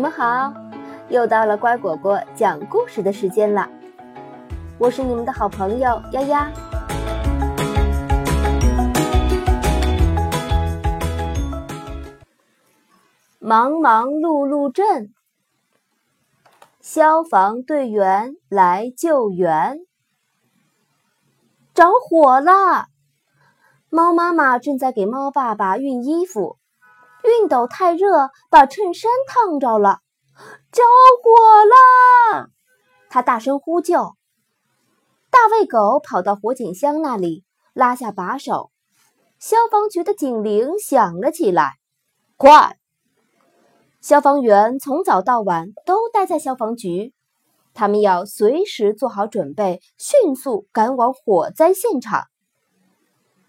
你们好，又到了乖果果讲故事的时间了。我是你们的好朋友丫丫。忙忙碌碌镇，消防队员来救援。着火了！猫妈妈正在给猫爸爸熨衣服，熨斗太热，把衬衫烫着了。着火了！他大声呼救。大卫狗跑到火警箱那里，拉下把手。消防局的警铃响了起来。快！消防员从早到晚都待在消防局，他们要随时做好准备，迅速赶往火灾现场。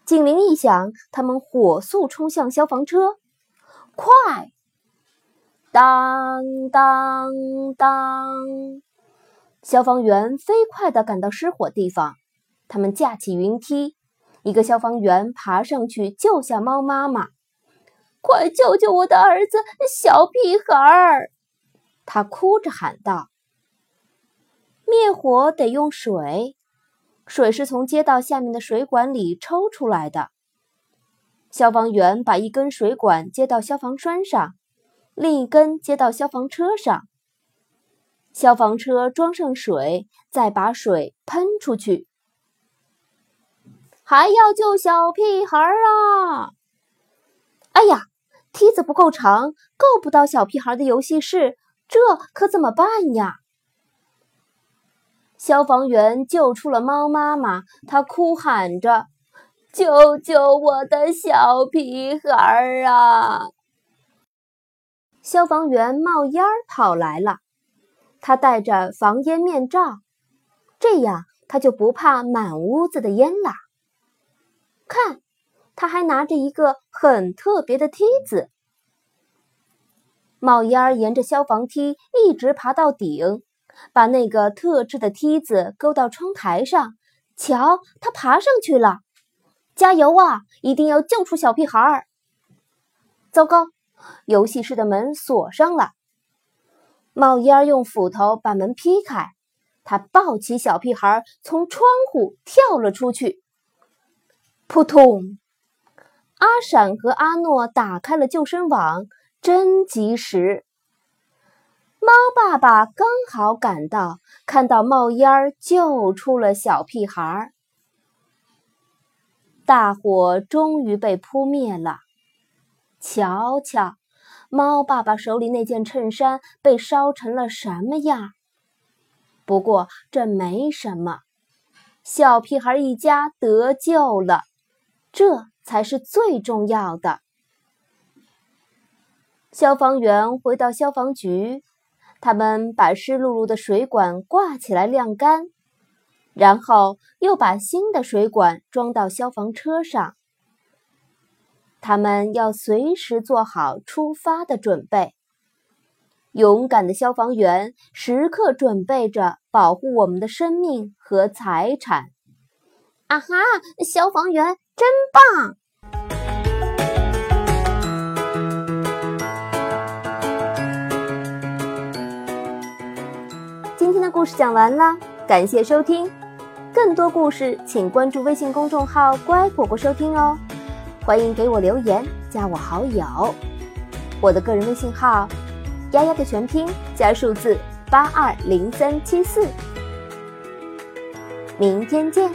警铃一响，他们火速冲向消防车。快！当当当！消防员飞快地赶到失火地方，他们架起云梯，一个消防员爬上去救下猫妈妈。快救救我的儿子，小屁孩儿！他哭着喊道：“灭火得用水，水是从街道下面的水管里抽出来的。”消防员把一根水管接到消防栓上，另一根接到消防车上。消防车装上水，再把水喷出去。还要救小屁孩啊！哎呀！梯子不够长，够不到小屁孩的游戏室，这可怎么办呀？消防员救出了猫妈妈，他哭喊着：“救救我的小屁孩啊！”消防员冒烟跑来了，他戴着防烟面罩，这样他就不怕满屋子的烟啦。看。他还拿着一个很特别的梯子，冒烟儿沿着消防梯一直爬到顶，把那个特制的梯子勾到窗台上。瞧，他爬上去了！加油啊！一定要救出小屁孩儿！糟糕，游戏室的门锁上了。冒烟儿用斧头把门劈开，他抱起小屁孩，从窗户跳了出去。扑通！阿闪和阿诺打开了救生网，真及时。猫爸爸刚好赶到，看到冒烟儿，救出了小屁孩儿。大火终于被扑灭了。瞧瞧，猫爸爸手里那件衬衫被烧成了什么样？不过这没什么，小屁孩一家得救了。这。才是最重要的。消防员回到消防局，他们把湿漉漉的水管挂起来晾干，然后又把新的水管装到消防车上。他们要随时做好出发的准备。勇敢的消防员时刻准备着保护我们的生命和财产。啊哈！消防员真棒！今天的故事讲完了，感谢收听。更多故事请关注微信公众号“乖果果”收听哦。欢迎给我留言，加我好友。我的个人微信号：丫丫的全拼加数字八二零三七四。明天见。